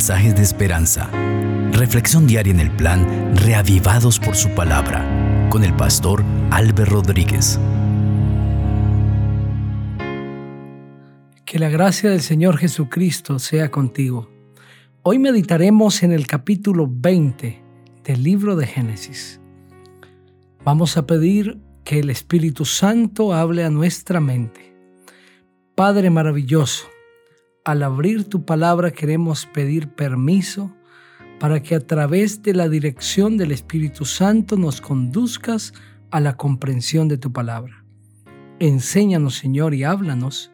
mensajes de esperanza. Reflexión diaria en el plan Reavivados por su palabra con el pastor Álvaro Rodríguez. Que la gracia del Señor Jesucristo sea contigo. Hoy meditaremos en el capítulo 20 del libro de Génesis. Vamos a pedir que el Espíritu Santo hable a nuestra mente. Padre maravilloso, al abrir tu palabra queremos pedir permiso para que a través de la dirección del Espíritu Santo nos conduzcas a la comprensión de tu palabra. Enséñanos, Señor, y háblanos,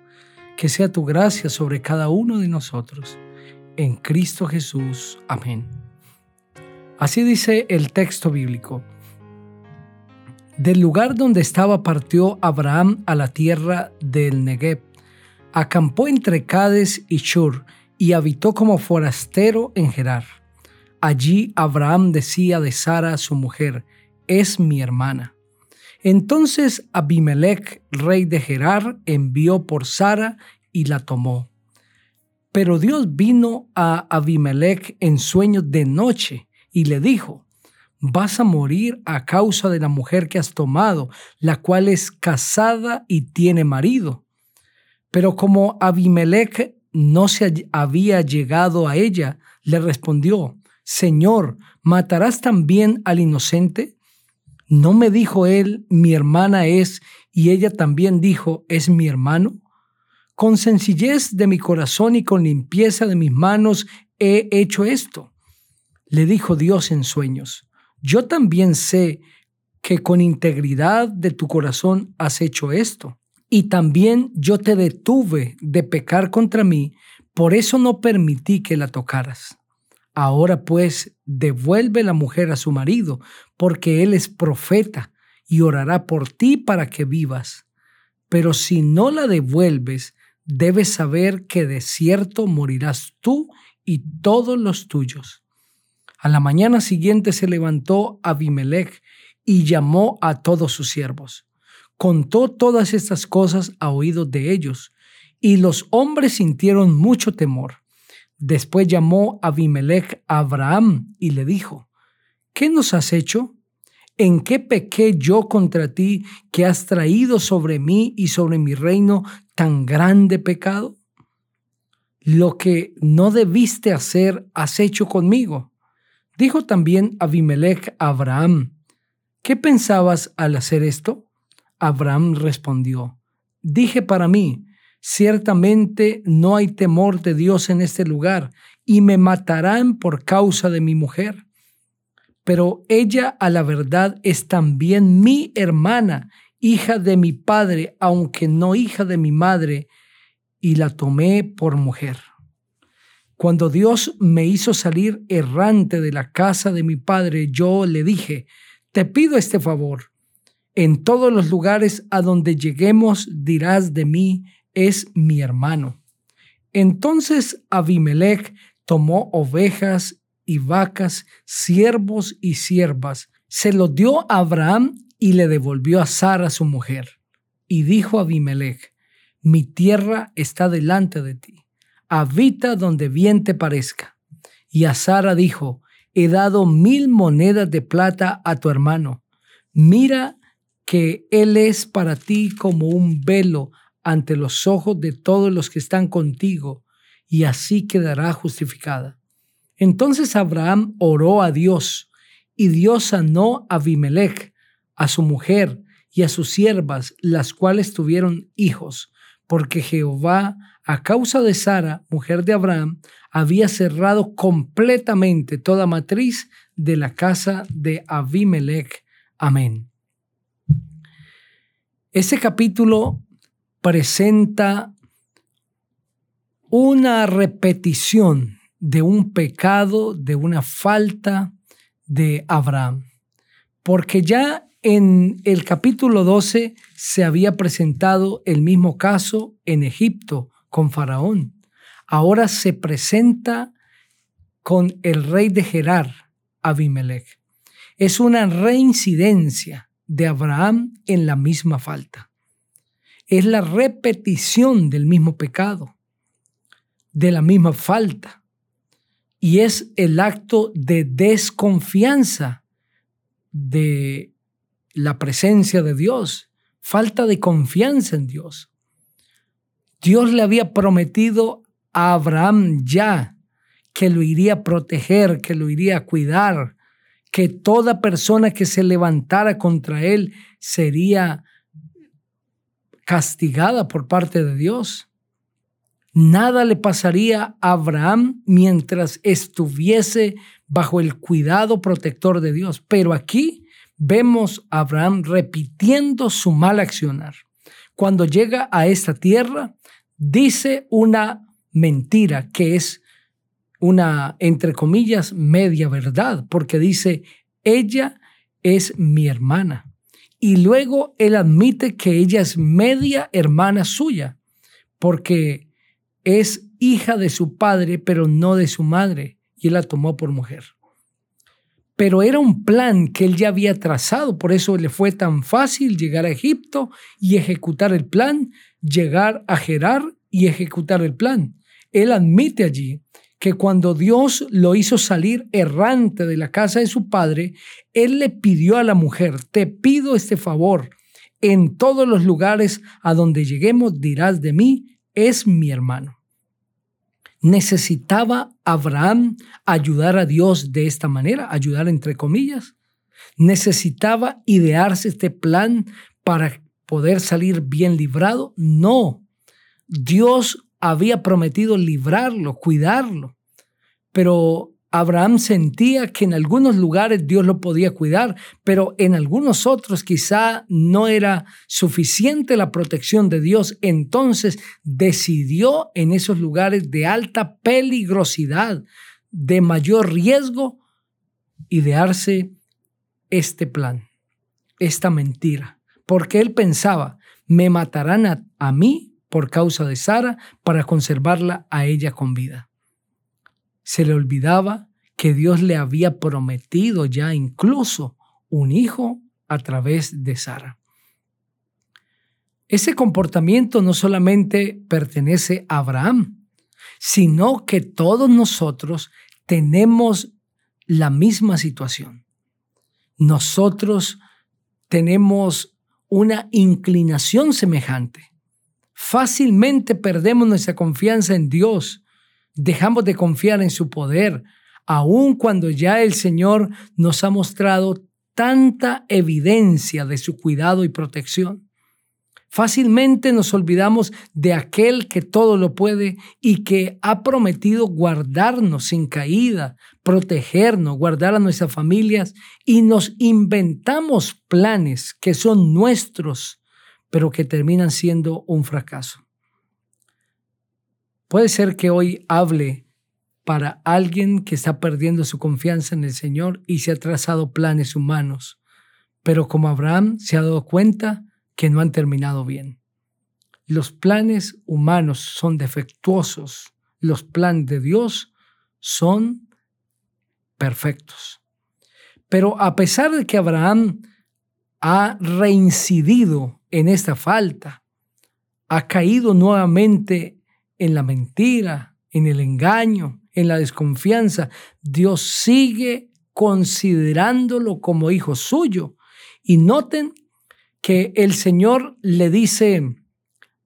que sea tu gracia sobre cada uno de nosotros. En Cristo Jesús. Amén. Así dice el texto bíblico. Del lugar donde estaba partió Abraham a la tierra del Negev. Acampó entre Cades y Shur y habitó como forastero en Gerar. Allí Abraham decía de Sara, su mujer, es mi hermana. Entonces Abimelech, rey de Gerar, envió por Sara y la tomó. Pero Dios vino a Abimelech en sueños de noche y le dijo, vas a morir a causa de la mujer que has tomado, la cual es casada y tiene marido. Pero como Abimelech no se había llegado a ella, le respondió, Señor, ¿matarás también al inocente? ¿No me dijo él, mi hermana es, y ella también dijo, es mi hermano? Con sencillez de mi corazón y con limpieza de mis manos he hecho esto. Le dijo Dios en sueños yo también sé que con integridad de tu corazón has hecho esto. Y también yo te detuve de pecar contra mí, por eso no permití que la tocaras. Ahora pues devuelve la mujer a su marido, porque él es profeta y orará por ti para que vivas. Pero si no la devuelves, debes saber que de cierto morirás tú y todos los tuyos. A la mañana siguiente se levantó Abimelech y llamó a todos sus siervos. Contó todas estas cosas a oídos de ellos, y los hombres sintieron mucho temor. Después llamó Abimelech a Abraham y le dijo, ¿qué nos has hecho? ¿En qué pequé yo contra ti que has traído sobre mí y sobre mi reino tan grande pecado? Lo que no debiste hacer has hecho conmigo. Dijo también Abimelech a Abraham, ¿qué pensabas al hacer esto? Abraham respondió, dije para mí, ciertamente no hay temor de Dios en este lugar, y me matarán por causa de mi mujer. Pero ella a la verdad es también mi hermana, hija de mi padre, aunque no hija de mi madre, y la tomé por mujer. Cuando Dios me hizo salir errante de la casa de mi padre, yo le dije, te pido este favor. En todos los lugares a donde lleguemos dirás de mí, es mi hermano. Entonces Abimelech tomó ovejas y vacas, siervos y siervas, se los dio a Abraham y le devolvió a Sara su mujer. Y dijo Abimelech, mi tierra está delante de ti habita donde bien te parezca. Y a Sara dijo, he dado mil monedas de plata a tu hermano. Mira que él es para ti como un velo ante los ojos de todos los que están contigo, y así quedará justificada. Entonces Abraham oró a Dios, y Dios sanó a Abimelech, a su mujer y a sus siervas, las cuales tuvieron hijos, porque Jehová a causa de Sara, mujer de Abraham, había cerrado completamente toda matriz de la casa de Abimelech. Amén. Ese capítulo presenta una repetición de un pecado, de una falta de Abraham. Porque ya en el capítulo 12 se había presentado el mismo caso en Egipto, con Faraón. Ahora se presenta con el rey de Gerar, Abimelech. Es una reincidencia de Abraham en la misma falta. Es la repetición del mismo pecado, de la misma falta. y es el acto de desconfianza de la presencia de Dios, falta de confianza en Dios. Dios le había prometido a Abraham ya que lo iría a proteger, que lo iría a cuidar, que toda persona que se levantara contra él sería castigada por parte de Dios. Nada le pasaría a Abraham mientras estuviese bajo el cuidado protector de Dios. Pero aquí vemos a Abraham repitiendo su mal accionar. Cuando llega a esta tierra, dice una mentira que es una, entre comillas, media verdad, porque dice, ella es mi hermana. Y luego él admite que ella es media hermana suya, porque es hija de su padre, pero no de su madre, y él la tomó por mujer. Pero era un plan que él ya había trazado, por eso le fue tan fácil llegar a Egipto y ejecutar el plan, llegar a Gerar y ejecutar el plan. Él admite allí que cuando Dios lo hizo salir errante de la casa de su padre, Él le pidió a la mujer, te pido este favor, en todos los lugares a donde lleguemos dirás de mí, es mi hermano. ¿Necesitaba Abraham ayudar a Dios de esta manera? Ayudar entre comillas. ¿Necesitaba idearse este plan para poder salir bien librado? No. Dios había prometido librarlo, cuidarlo. Pero Abraham sentía que en algunos lugares Dios lo podía cuidar, pero en algunos otros quizá no era suficiente la protección de Dios. Entonces decidió en esos lugares de alta peligrosidad, de mayor riesgo, idearse este plan, esta mentira, porque él pensaba, me matarán a, mí por causa de Sara para conservarla a ella con vida. Se le olvidaba que Dios le había prometido ya incluso un hijo a través de Sara. Ese comportamiento no solamente pertenece a Abraham, sino que todos nosotros tenemos la misma situación. Nosotros tenemos una inclinación semejante fácilmente perdemos nuestra confianza en Dios, dejamos de confiar en su poder, aun cuando ya el Señor nos ha mostrado tanta evidencia de su cuidado y protección. Fácilmente nos olvidamos de aquel que todo lo puede y que ha prometido guardarnos sin caída, protegernos, guardar a nuestras familias y nos inventamos planes que son nuestros pero que terminan siendo un fracaso. Puede ser que hoy hable para alguien que está perdiendo su confianza en el Señor y se ha trazado planes humanos, pero como Abraham se ha dado cuenta que no han terminado bien. Los planes humanos son defectuosos, los planes de Dios son perfectos. Pero a pesar de que Abraham ha reincidido en esta falta, ha caído nuevamente en la mentira, en el engaño, en la desconfianza, Dios sigue considerándolo como hijo suyo. Y noten que el Señor le dice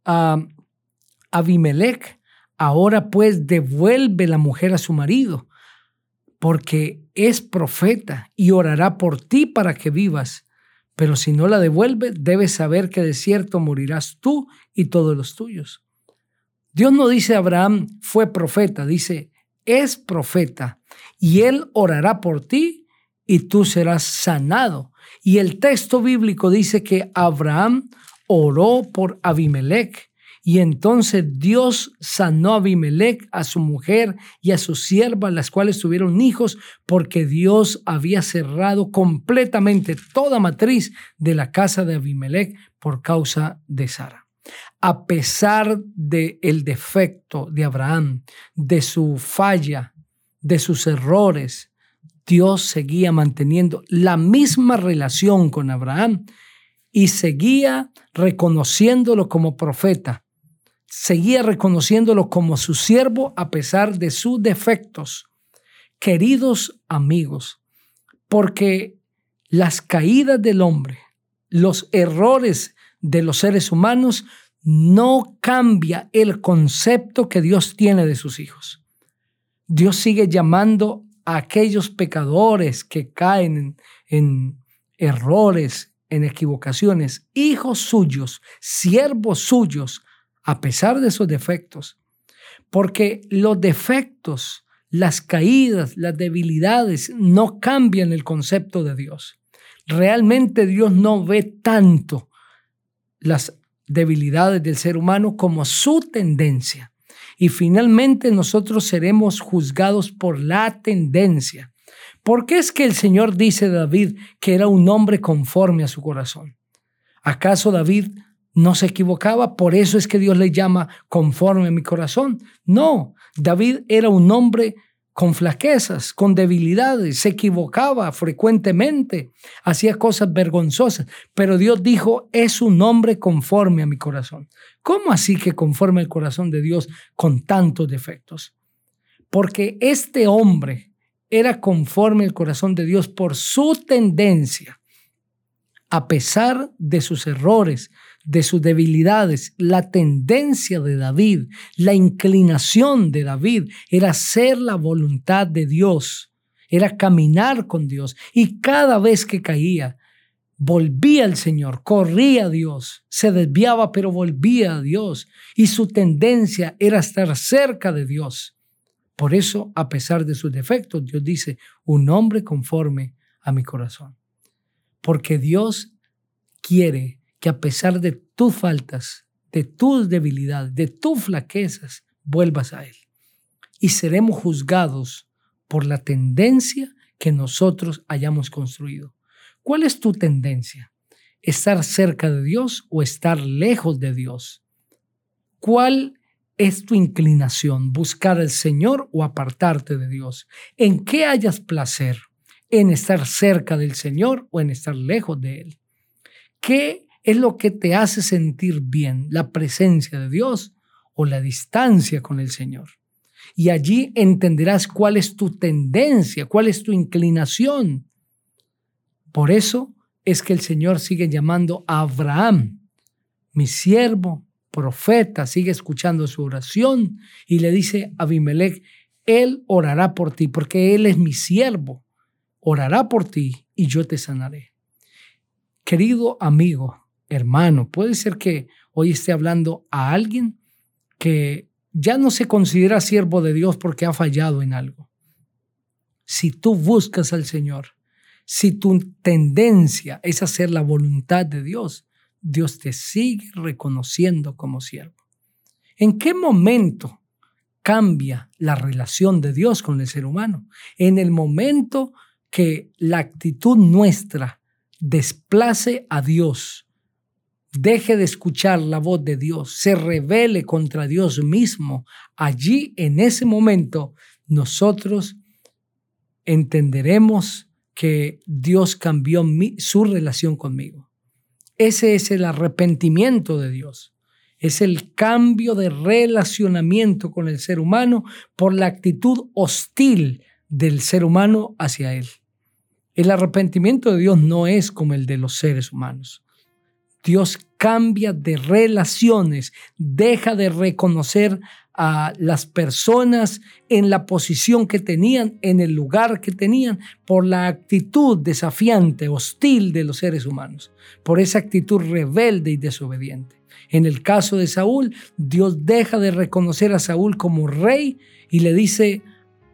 a Abimelech, ahora pues devuelve la mujer a su marido, porque es profeta y orará por ti para que vivas. Pero si no la devuelve, debes saber que de cierto morirás tú y todos los tuyos. Dios no dice Abraham fue profeta, dice es profeta y él orará por ti y tú serás sanado. Y el texto bíblico dice que Abraham oró por Abimelech y entonces Dios sanó a Abimelech, a su mujer y a su sierva, las cuales tuvieron hijos, porque Dios había cerrado completamente toda matriz de la casa de Abimelech por causa de Sara. A pesar del el defecto de Abraham, de su falla, de sus errores, Dios seguía manteniendo la misma relación con Abraham y seguía reconociéndolo como profeta seguía reconociéndolo como su siervo a pesar de sus defectos. Queridos amigos, porque las caídas del hombre, los errores de los seres humanos no cambia el concepto que Dios tiene de sus hijos. Dios sigue llamando a aquellos pecadores que caen en, errores, en equivocaciones, hijos suyos, siervos suyos, a pesar de sus defectos. Porque los defectos, las caídas, las debilidades no cambian el concepto de Dios. Realmente Dios no ve tanto las debilidades del ser humano como su tendencia. Y finalmente nosotros seremos juzgados por la tendencia. ¿Por qué es que el Señor dice de David que era un hombre conforme a su corazón? ¿Acaso David no se equivocaba? Por eso es que Dios le llama conforme a mi corazón. No, David era un hombre con flaquezas, con debilidades, se equivocaba frecuentemente, hacía cosas vergonzosas, pero Dios dijo, es un hombre conforme a mi corazón. ¿Cómo así que conforme al corazón de Dios con tantos defectos? Porque este hombre era conforme al corazón de Dios por su tendencia, a pesar de sus errores, de sus debilidades, la tendencia de David, la inclinación de David era hacer la voluntad de Dios, era caminar con Dios. Y cada vez que caía, volvía al Señor, corría a Dios, se desviaba pero volvía a Dios. Y su tendencia era estar cerca de Dios. Por eso, a pesar de sus defectos, Dios dice, un hombre conforme a mi corazón. Porque Dios quiere que a pesar de tus faltas, de tus debilidades, de tus flaquezas, vuelvas a Él. Y seremos juzgados por la tendencia que nosotros hayamos construido. ¿Cuál es tu tendencia? ¿Estar cerca de Dios o estar lejos de Dios? ¿Cuál es tu inclinación? ¿Buscar al Señor o apartarte de Dios? ¿En qué hayas placer? ¿En estar cerca del Señor o en estar lejos de Él? ¿Qué es lo que te hace sentir bien, la presencia de Dios o la distancia con el Señor. Y allí entenderás cuál es tu tendencia, cuál es tu inclinación. Por eso es que el Señor sigue llamando a Abraham, mi siervo, profeta, sigue escuchando su oración y le dice a Abimelech, Él orará por ti, porque Él es mi siervo, orará por ti y yo te sanaré. Querido amigo, hermano, puede ser que hoy esté hablando a alguien que ya no se considera siervo de Dios porque ha fallado en algo. Si tú buscas al Señor, si tu tendencia es hacer la voluntad de Dios, Dios te sigue reconociendo como siervo. ¿En qué momento cambia la relación de Dios con el ser humano? En el momento que la actitud nuestra desplace a Dios deje de escuchar la voz de Dios, se revele contra Dios mismo, allí en ese momento nosotros entenderemos que Dios cambió su relación conmigo. Ese es el arrepentimiento de Dios. Es el cambio de relacionamiento con el ser humano por la actitud hostil del ser humano hacia él. El arrepentimiento de Dios no es como el de los seres humanos. Dios cambia de relaciones, deja de reconocer a las personas en la posición que tenían, en el lugar que tenían, por la actitud desafiante, hostil de los seres humanos, por esa actitud rebelde y desobediente. En el caso de Saúl, Dios deja de reconocer a Saúl como rey y le dice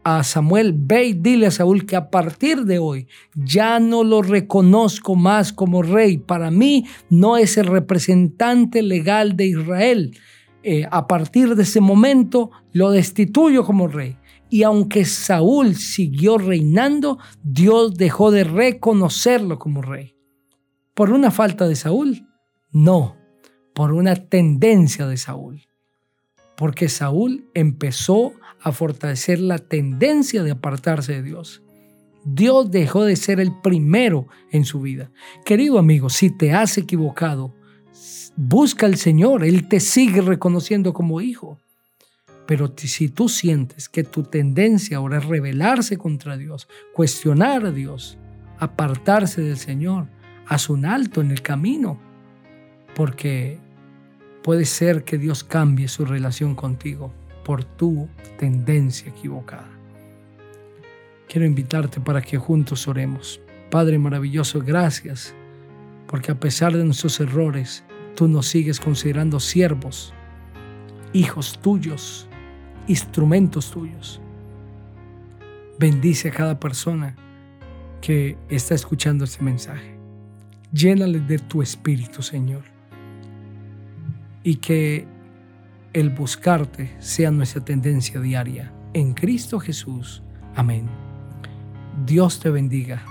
a Samuel, ve y dile a Saúl que a partir de hoy ya no lo reconozco más como rey. Para mí no es el representante legal de Israel. Eh, a partir de ese momento lo destituyo como rey. Y aunque Saúl siguió reinando, Dios dejó de reconocerlo como rey. ¿Por una falta de Saúl? No, por una tendencia de Saúl. Porque Saúl empezó a fortalecer la tendencia de apartarse de Dios. Dios dejó de ser el primero en su vida. Querido amigo, si te has equivocado, busca al Señor, Él te sigue reconociendo como hijo. Pero si tú sientes que tu tendencia ahora es rebelarse contra Dios, cuestionar a Dios, apartarse del Señor, haz un alto en el camino, porque puede ser que Dios cambie su relación contigo por tu tendencia equivocada. Quiero invitarte para que juntos oremos. Padre maravilloso, gracias, porque a pesar de nuestros errores, tú nos sigues considerando siervos, hijos tuyos, instrumentos tuyos. Bendice a cada persona que está escuchando este mensaje. Llénale de tu espíritu, Señor. Y que el buscarte sea nuestra tendencia diaria. En Cristo Jesús. Amén. Dios te bendiga.